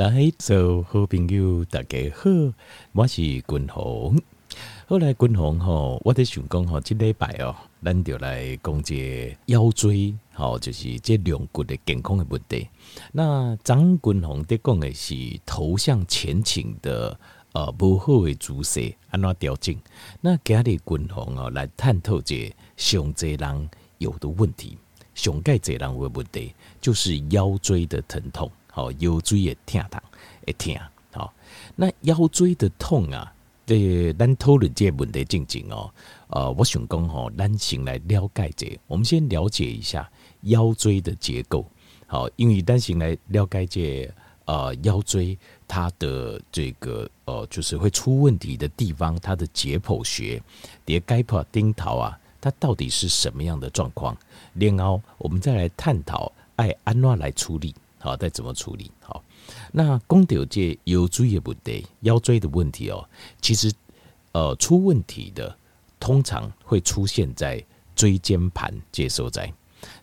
来，做好朋友，大家好，我是君鸿。后来君鸿吼，我在想讲吼，这礼拜哦，咱就来讲这腰椎，吼，就是这两骨的健康的问题。那张君鸿在讲的是头向前倾的，呃，不好的姿势，安怎调整？那今日君鸿哦，来探讨这上侪人有的问题，上盖侪人的问题，就是腰椎的疼痛。哦，腰椎也疼痛，会疼。好，那腰椎的痛啊，这咱讨论这个问题静静哦。呃，我想讲吼，咱先来了解这，我们先了解一下腰椎的结构。好，因为咱先来了解这、呃腰椎它的这个呃就是会出问题的地方，它的解剖学，迭解剖顶头啊，它到底是什么样的状况？然后我们再来探讨爱安怎来处理。好，再怎么处理？好，那讲到这腰椎的问题，腰椎的问题哦，其实呃出问题的通常会出现在椎间盘这所在，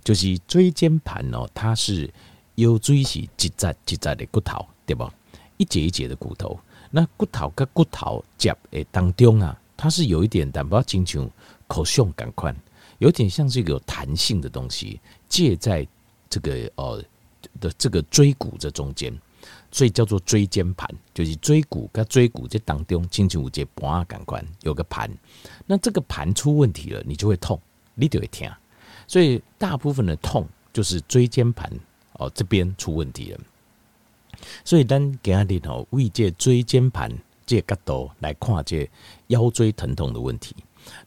就是椎间盘哦，它是腰椎是一节一节的骨头，对不？一节一节的骨头，那骨头跟骨头接诶当中啊，它是有一点但不要经常口胸感宽，有点像是有弹性的东西，介在这个呃。的这个椎骨这中间，所以叫做椎间盘，就是椎骨跟椎骨这当中，轻轻五节盘啊，感官有个盘，那这个盘出问题了，你就会痛，你就会疼，所以大部分的痛就是椎间盘哦这边出问题了。所以咱今日哦，为这椎间盘这角度来看这腰椎疼痛的问题，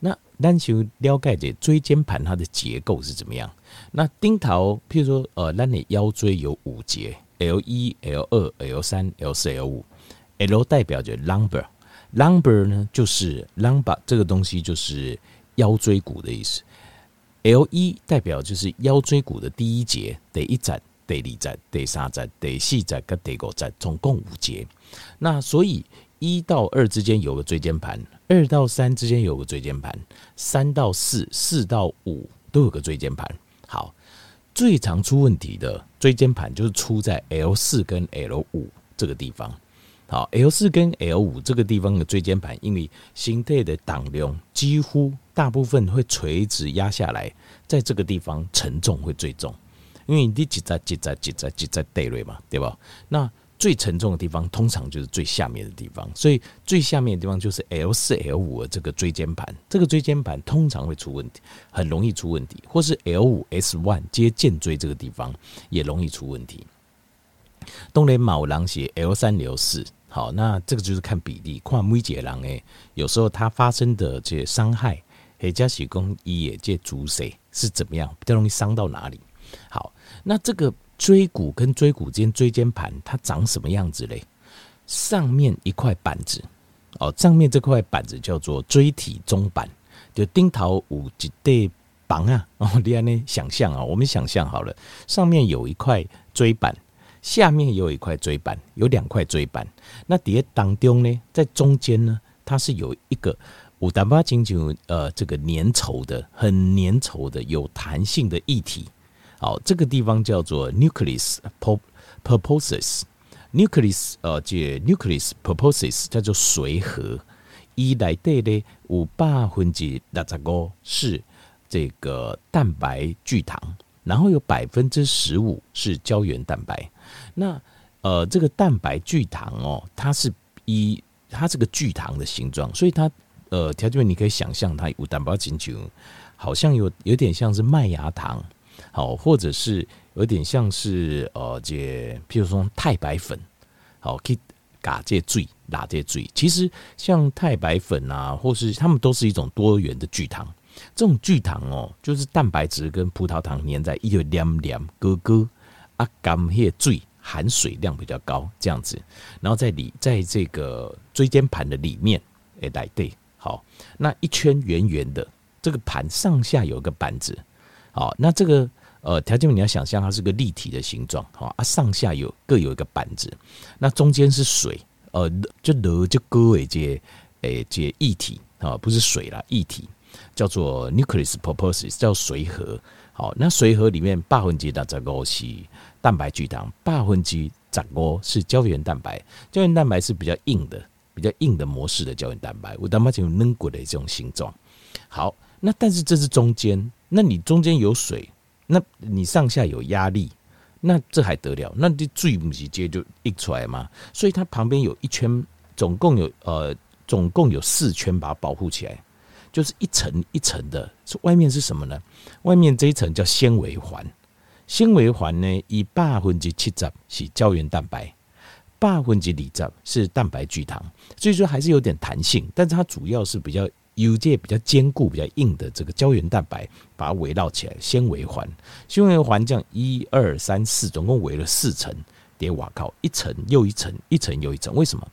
那咱就了解这椎间盘它的结构是怎么样。那顶头，譬如说，呃，咱的腰椎有五节，L 一、L 二、L 三、L 四、L 五，L 代表着 lumbar，lumbar 呢就是 lumbar 这个东西就是腰椎骨的意思。L 一代表就是腰椎骨的第一节，第一节、第二节、第三节、第四节跟第五节，总共五节。那所以一到二之间有个椎间盘，二到三之间有个椎间盘，三到四、四到五都有个椎间盘。好，最常出问题的椎间盘就是出在 L 四跟 L 五这个地方。好，L 四跟 L 五这个地方的椎间盘，因为心肺的档量几乎大部分会垂直压下来，在这个地方承重会最重，因为你挤在挤在挤在挤在带瑞嘛，对吧？那最沉重的地方通常就是最下面的地方，所以最下面的地方就是 L 四 L 五的这个椎间盘，这个椎间盘通常会出问题，很容易出问题，或是 L 五 S one 接肩椎这个地方也容易出问题。东雷卯狼血 L 三 L 四，好，那这个就是看比例，跨木解狼诶，有时候它发生的这些伤害，黑加喜功一也借足谁是怎么样，比较容易伤到哪里？好，那这个。椎骨跟椎骨间椎间盘它长什么样子嘞？上面一块板子哦，上面这块板子叫做椎体中板，就钉头五几对绑啊 哦，你安呢？想象啊，我们想象好了，上面有一块椎板，下面也有一块椎板，有两块椎板。那底下当中呢，在中间呢，它是有一个五单八经就呃这个粘稠的、很粘稠的、有弹性的液体。好，这个地方叫做 nucleus purposes nucleus 呃，这 nucleus purposes 叫做髓核。一来对的五百分之六十五是这个蛋白聚糖，然后有百分之十五是胶原蛋白。那呃，这个蛋白聚糖哦，它是一它是个聚糖的形状，所以它呃，条件你可以想象它有蛋白进去，好像有有点像是麦芽糖。好，或者是有点像是呃，这譬如说太白粉，好，可以嘎这醉，打这醉。其实像太白粉啊，或是它们都是一种多元的聚糖。这种聚糖哦，就是蛋白质跟葡萄糖粘在一个黏黏哥哥啊，甘些醉含水量比较高，这样子。然后在里，在这个椎间盘的里面，哎，来对，好，那一圈圆圆的这个盘上下有个板子。好，那这个呃条件你要想象它是个立体的形状，好啊，上下有各有一个板子，那中间是水，呃，就得就各为这诶这液体啊，不是水啦，液体叫做 nucleus pulposus，叫髓核。好，那髓核里面八分之六十五是蛋白聚糖，八分之长哦是胶原蛋白，胶原蛋白是比较硬的，比较硬的模式的胶原蛋白，我他妈就嫩骨的这种形状。好，那但是这是中间，那你中间有水，那你上下有压力，那这还得了？那你最不直接就溢出来吗？所以它旁边有一圈，总共有呃，总共有四圈把它保护起来，就是一层一层的。是外面是什么呢？外面这一层叫纤维环。纤维环呢，以百分之七十是胶原蛋白，百分之二十是蛋白聚糖，所以说还是有点弹性，但是它主要是比较有这比较坚固、比较硬的这个胶原蛋白把它围绕起来。纤维环，纤维环这样一二三四，总共围了四层，叠瓦靠一层又一层，一层又一层。为什么？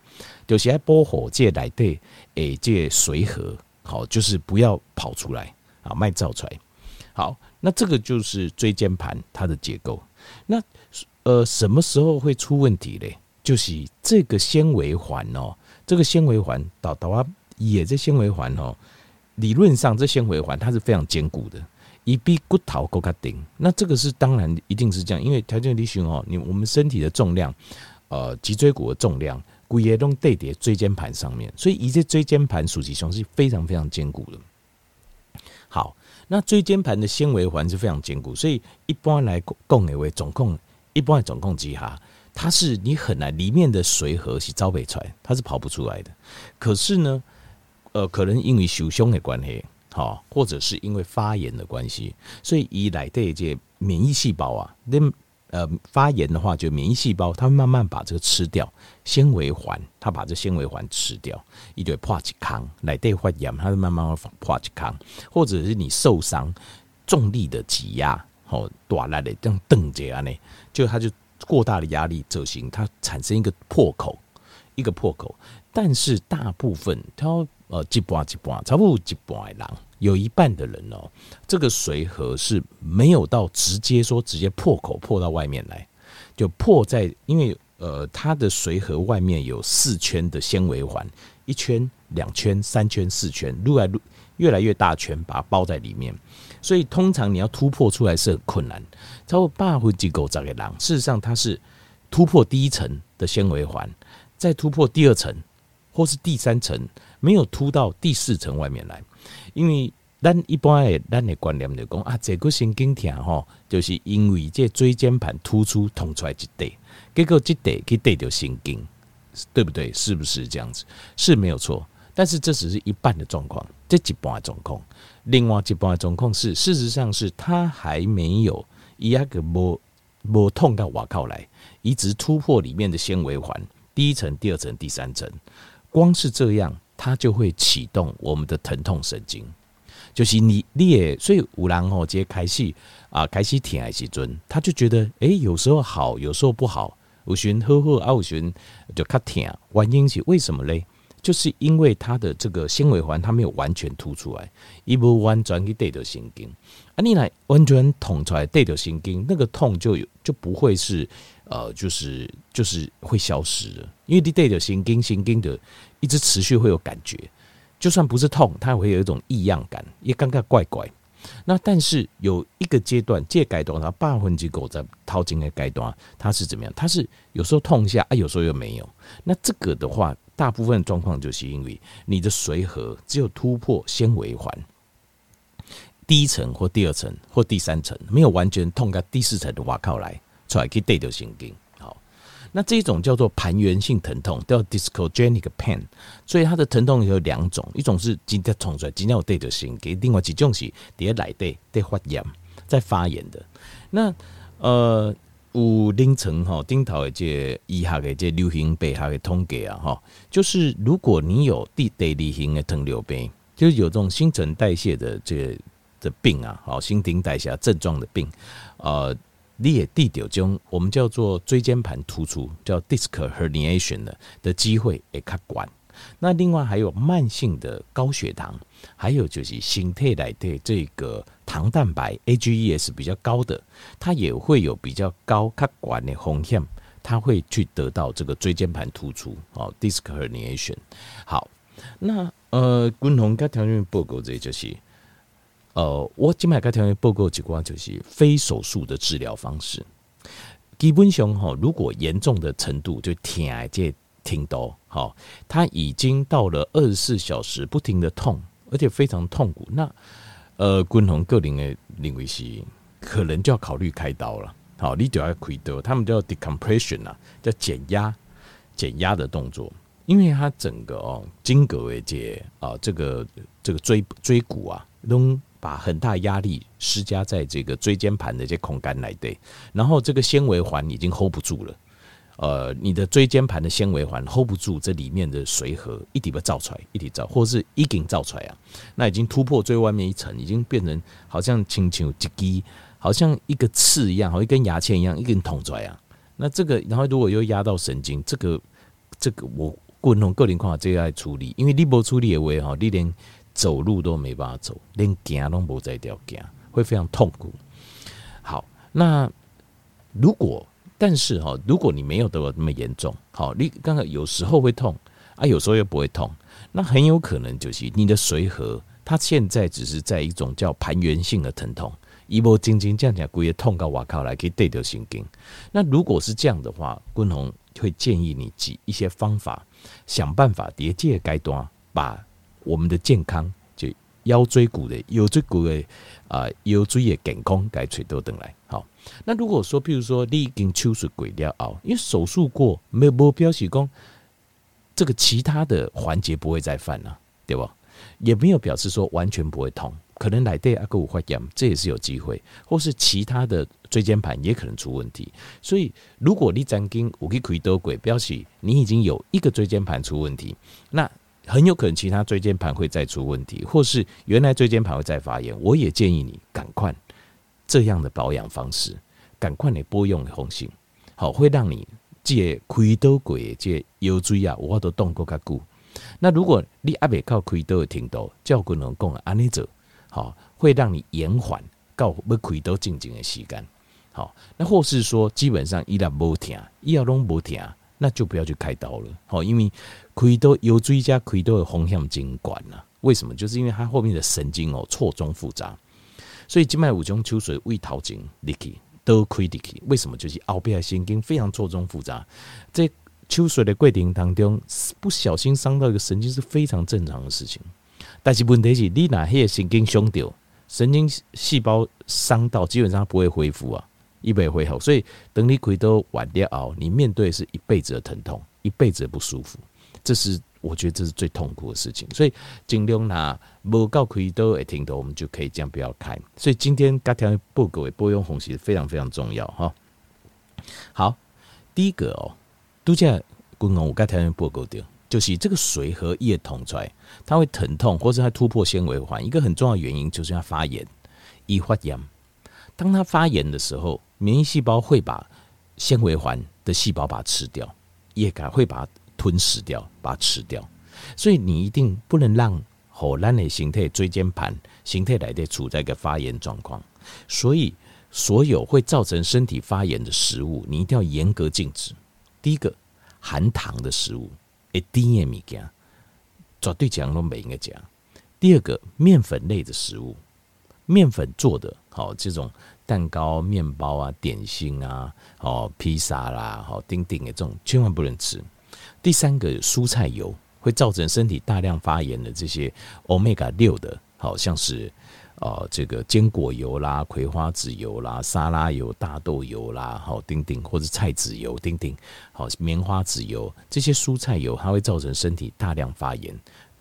就是在保护这来对诶，这随和好，就是不要跑出来啊，卖造出来好。那这个就是椎间盘它的结构。那呃，什么时候会出问题嘞？就是这个纤维环哦，这个纤维环导导啊，也这纤维环哦，理论上这纤维环它是非常坚固的，一比骨头更加顶。那这个是当然一定是这样，因为条件力学哦，你我们身体的重量，呃，脊椎骨的重量，骨也都堆叠椎间盘上面，所以一些椎间盘属其胸是非常非常坚固的。好。那椎间盘的纤维环是非常坚固，所以一般来讲的为总共，一般总控机哈，它是你很难里面的水河是招不出来，它是跑不出来的。可是呢，呃，可能因为受伤的关系，好，或者是因为发炎的关系，所以以来的这免疫细胞啊，那。呃，发炎的话，就免疫细胞，它慢慢把这个吃掉纤维环，它把这纤维环吃掉，一堆破起康来对发炎，它会慢慢破起康，或者是你受伤，重力的挤压，好，短来的这样瞪着啊，呢，就它就过大的压力走形，它产生一个破口，一个破口，但是大部分它呃一半一半，差不多一半的人。有一半的人哦，这个髓核是没有到直接说直接破口破到外面来，就破在因为呃它的髓核外面有四圈的纤维环，一圈、两圈、三圈、四圈，越来越越来越大圈把它包在里面，所以通常你要突破出来是很困难。超过八分之九十的人，事实上它是突破第一层的纤维环，再突破第二层或是第三层，没有突到第四层外面来。因为咱一般的咱的观念就讲啊，这个神经痛吼，就是因为这椎间盘突出捅出来一块，结果这块去对着神经，对不对？是不是这样子？是没有错，但是这只是一半的状况，这一半的状况。另外一半的状况是，事实上是它还没有一样个无无痛到外靠来，一直突破里面的纤维环，第一层、第二层、第三层，光是这样。它就会启动我们的疼痛神经，就是你你也所以五郎哦，直接开始啊，开始舔爱西尊，他就觉得哎、欸，有时候好，有时候不好，我寻呵呵啊，我寻就卡舔，原因是为什么嘞？就是因为它的这个纤维环它没有完全凸出来，一不完全去对着神经，啊，你来完全捅出来对着神经，那个痛就有就不会是呃，就是就是会消失的，因为你对着神经，神经的。一直持续会有感觉，就算不是痛，它也会有一种异样感，也尴尬怪怪。那但是有一个阶段，这阶段它百分之九十掏金的阶段，它是怎么样？它是有时候痛一下啊，有时候又没有。那这个的话，大部分状况就是因为你的水河只有突破纤维环第一层或第二层或第三层，没有完全痛到第四层的瓦靠来，出来可以对着神经。那这一种叫做盘源性疼痛，叫 discogenic pain，所以它的疼痛有两种，一种是今天痛出来，今天我对着心给，另外几种是底下来对对发炎，在发炎的。那呃，有凌晨哈，顶头的这医学的这流行病学的通给啊哈，就是如果你有第第二型的糖尿病，就是有这种新陈代谢的这个的病啊，好，新陈代谢症状的病，呃。你也地掉中，我们叫做椎间盘突出，叫 disc herniation 的的机会也较管。那另外还有慢性的高血糖，还有就是心态来的这个糖蛋白 AGEs 比较高的，它也会有比较高较管的风险，它会去得到这个椎间盘突出哦，disc herniation。好，那呃，共同跟条件报告这就是。呃，我今麦个条件报告几关就是非手术的治疗方式。基本上哈，如果严重的程度就天啊，这挺多好，他已经到了二十四小时不停的痛，而且非常痛苦。那呃，均衡个人的认为是可能就要考虑开刀了。好，你就要开刀，他们叫 decompression 啊，叫减压减压的动作，因为它整个哦筋骨为节啊，这个这个椎椎骨啊都。把很大压力施加在这个椎间盘的这空干来对，然后这个纤维环已经 hold 不住了，呃，你的椎间盘的纤维环 hold 不住这里面的髓核，一底把造出来，一底造，或是一顶造出来啊，那已经突破最外面一层，已经变成好像轻轻一滴，好像一个刺一样，好像一根牙签一样，一根捅出来啊。那这个，然后如果又压到神经，这个这个我个人个人看这个来处理，因为你不处理的话哈，你连。走路都没办法走，连行都不在掉行，会非常痛苦。好，那如果但是哈，如果你没有得到那么严重，好，你刚刚有时候会痛啊，有时候又不会痛，那很有可能就是你的髓核，它现在只是在一种叫盘源性的疼痛，一波静静这样讲，故意痛到我靠来可以对掉神经。那如果是这样的话，君宏会建议你几一些方法，想办法叠界该端把。我们的健康，就腰椎骨的腰椎骨的啊腰椎的健康该垂多等来好。那如果说，譬如说你已经手术过了哦，因为手术过没有表示说这个其他的环节不会再犯了，对吧？也没有表示说完全不会痛，可能来对阿个五块钱，这也是有机会，或是其他的椎间盘也可能出问题。所以，如果你曾经我给亏多鬼，表示你已经有一个椎间盘出问题，那。很有可能其他椎间盘会再出问题，或是原来椎间盘会再发炎。我也建议你赶快这样的保养方式，赶快你拨用红杏，好，会让你借亏多鬼借腰椎啊，我都动过较久。那如果你阿未靠亏多停到，教官能讲安尼做，好，会让你延缓到要亏多静静的时间。好，那或是说基本上医疗无停，医疗拢无疼。那就不要去开刀了，好，因为开刀腰椎加开刀的风险真管了。为什么？就是因为它后面的神经哦错综复杂，所以静脉五种秋水胃头颈力气都亏力气。为什么？就是后边的神经非常错综复杂，在秋水的过程当中不小心伤到一个神经是非常正常的事情。但是问题是，你哪些神经伤掉，神经细胞伤到，基本上不会恢复啊。一辈会好，所以等你亏都完掉熬，你面对是一辈子的疼痛，一辈子的不舒服，这是我觉得这是最痛苦的事情。所以尽量拿无够亏都会听到，我们就可以这样不要开。所以今天该条报告的拨用红旗非常非常重要哈。好，第一个哦，度假功能我该条报告掉，就是这个水和液捅出来，它会疼痛，或者它突破纤维环，一个很重要的原因就是它发炎，易发炎。当它发炎的时候，免疫细胞会把纤维环的细胞把它吃掉，也敢会把它吞噬掉，把它吃掉。所以你一定不能让荷兰的形态椎间盘形态来的处在一个发炎状况。所以所有会造成身体发炎的食物，你一定要严格禁止。第一个，含糖的食物，一丁也米加，绝对讲都没应该讲。第二个，面粉类的食物。面粉做的好，这种蛋糕、面包啊、点心啊、哦披萨啦、好丁丁的这种，千万不能吃。第三个，蔬菜油会造成身体大量发炎的这些 Omega 六的，好像是呃这个坚果油啦、葵花籽油啦、沙拉油、大豆油啦、好丁丁或者菜籽油丁丁、好棉花籽油这些蔬菜油，它会造成身体大量发炎，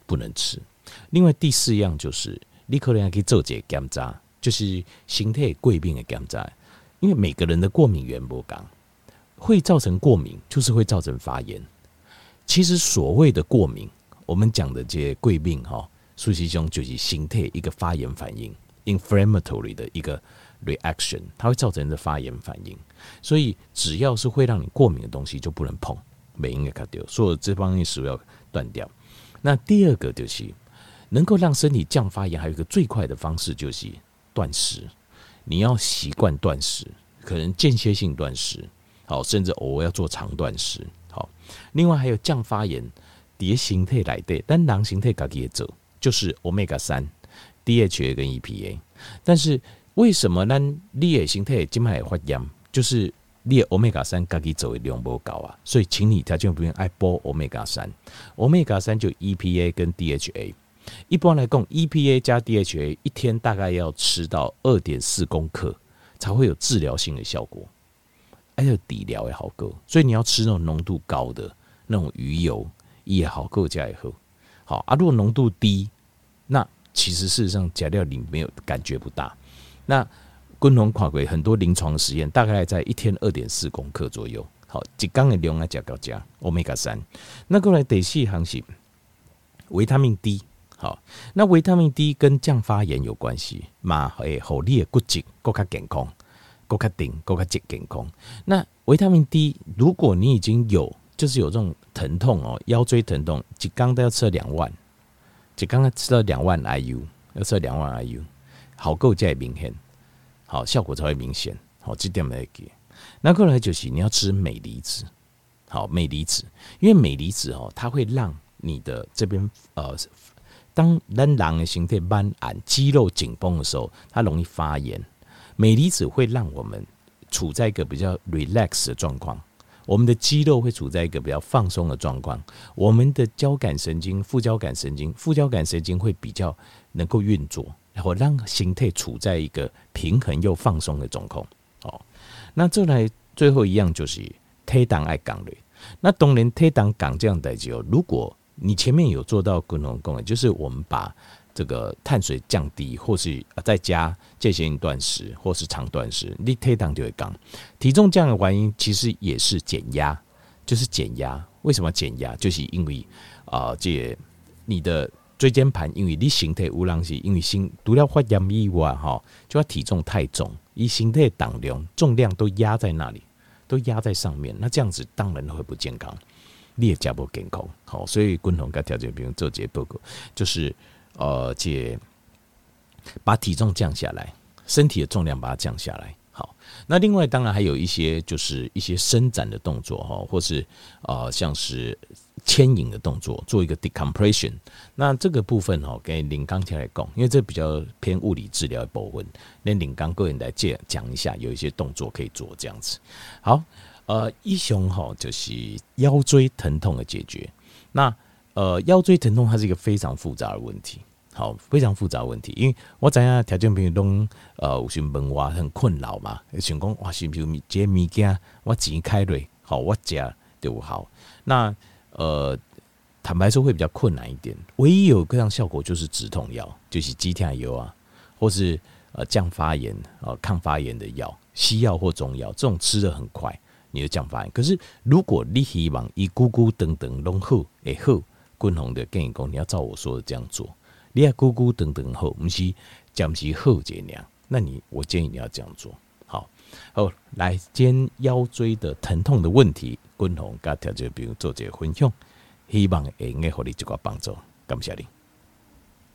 不能吃。另外第四样就是。你可能还可以做这个检查，就是形态贵病的检查，因为每个人的过敏原不同，会造成过敏，就是会造成发炎。其实所谓的过敏，我们讲的这些过敏哈，实际上就是形态一个发炎反应，inflammatory 的一个 reaction，它会造成的发炎反应。所以只要是会让你过敏的东西，就不能碰，没应该卡掉，所有这方面食物要断掉。那第二个就是。能够让身体降发炎，还有一个最快的方式就是断食。你要习惯断食，可能间歇性断食，好，甚至偶尔要做长断食。好，另外还有降发炎，蝶形态来的，但囊形态自己也走，就是 Omega 三、DHA 跟 EPA。但是为什么咱？你的形态静脉发炎，就是你的欧米伽三自己做的量不高啊，所以请你条件不用爱补欧米伽三，欧米伽三就 EPA 跟 DHA。一般来讲，EPA 加 DHA 一天大概要吃到二点四公克，才会有治疗性的效果，还有底疗也好够。所以你要吃那种浓度高的那种鱼油也好够加也喝，好啊。如果浓度低，那其实事实上加料里没有感觉不大。那共同跨轨很多临床实验，大概在一天二点四公克左右。好，一缸的量来加高加欧米伽三。那过来第四行是维他命 D。好，那维他命 D 跟降发炎有关系嘛？诶，好，你的骨质更加健康，更加顶，更加健健康。那维他命 D，如果你已经有，就是有这种疼痛哦，腰椎疼痛，一缸都要吃两万，一缸要吃到两万 IU，要吃两万 IU，好够才明显，好效果才会明显。好，这点没给。那过来就是你要吃镁离子，好，镁离子，因为镁离子哦，它会让你的这边呃。当人狼的形态慢按肌肉紧绷的时候，它容易发炎。镁离子会让我们处在一个比较 relax 的状况，我们的肌肉会处在一个比较放松的状况，我们的交感神经、副交感神经、副交感神经会比较能够运作，然后让形态处在一个平衡又放松的状况。哦，那再来最后一样就是推档爱港类。那当然推档港这样的就，如果你前面有做到共同功能，就是我们把这个碳水降低，或是再加间歇性断食，或是长断食，你体重就会降。体重降的原因其实也是减压，就是减压。为什么减压？就是因为啊、呃，这你的椎间盘，因为你形态无浪是因为心除了发炎以外，哈，就要体重太重，以形态当量重量都压在那里，都压在上面，那这样子当然会不健康。你也加不健康，好，所以共同跟条件比如做这些报告，就是呃，这把体重降下来，身体的重量把它降下来。好，那另外当然还有一些就是一些伸展的动作哈，或是呃像是牵引的动作，做一个 decompression。那这个部分哈，给林刚起来讲，因为这比较偏物理治疗的部分，那林刚个人来借讲一下，有一些动作可以做这样子。好。呃，一雄吼就是腰椎疼痛的解决。那呃，腰椎疼痛它是一个非常复杂的问题，好，非常复杂问题。因为我知影条件朋友都呃有些问我很困扰嘛，想讲哇，是不是这物件我钱开瑞好，我食就好。那呃，坦白说会比较困难一点。唯一有各样效果就是止痛药，就是止痛药啊，或是呃降发炎、呃、抗发炎的药，西药或中药，这种吃的很快。你的讲法，可是如果你希望一咕咕等等拢好，会好，均衡的建议讲，你要照我说的这样做。你要咕咕等等好，毋是讲是好这样，那你我建议你要这样做。好，好，来，肩腰椎的疼痛的问题，均衡跟条件，比如做这个分享，希望会用给你一个帮助。感谢你。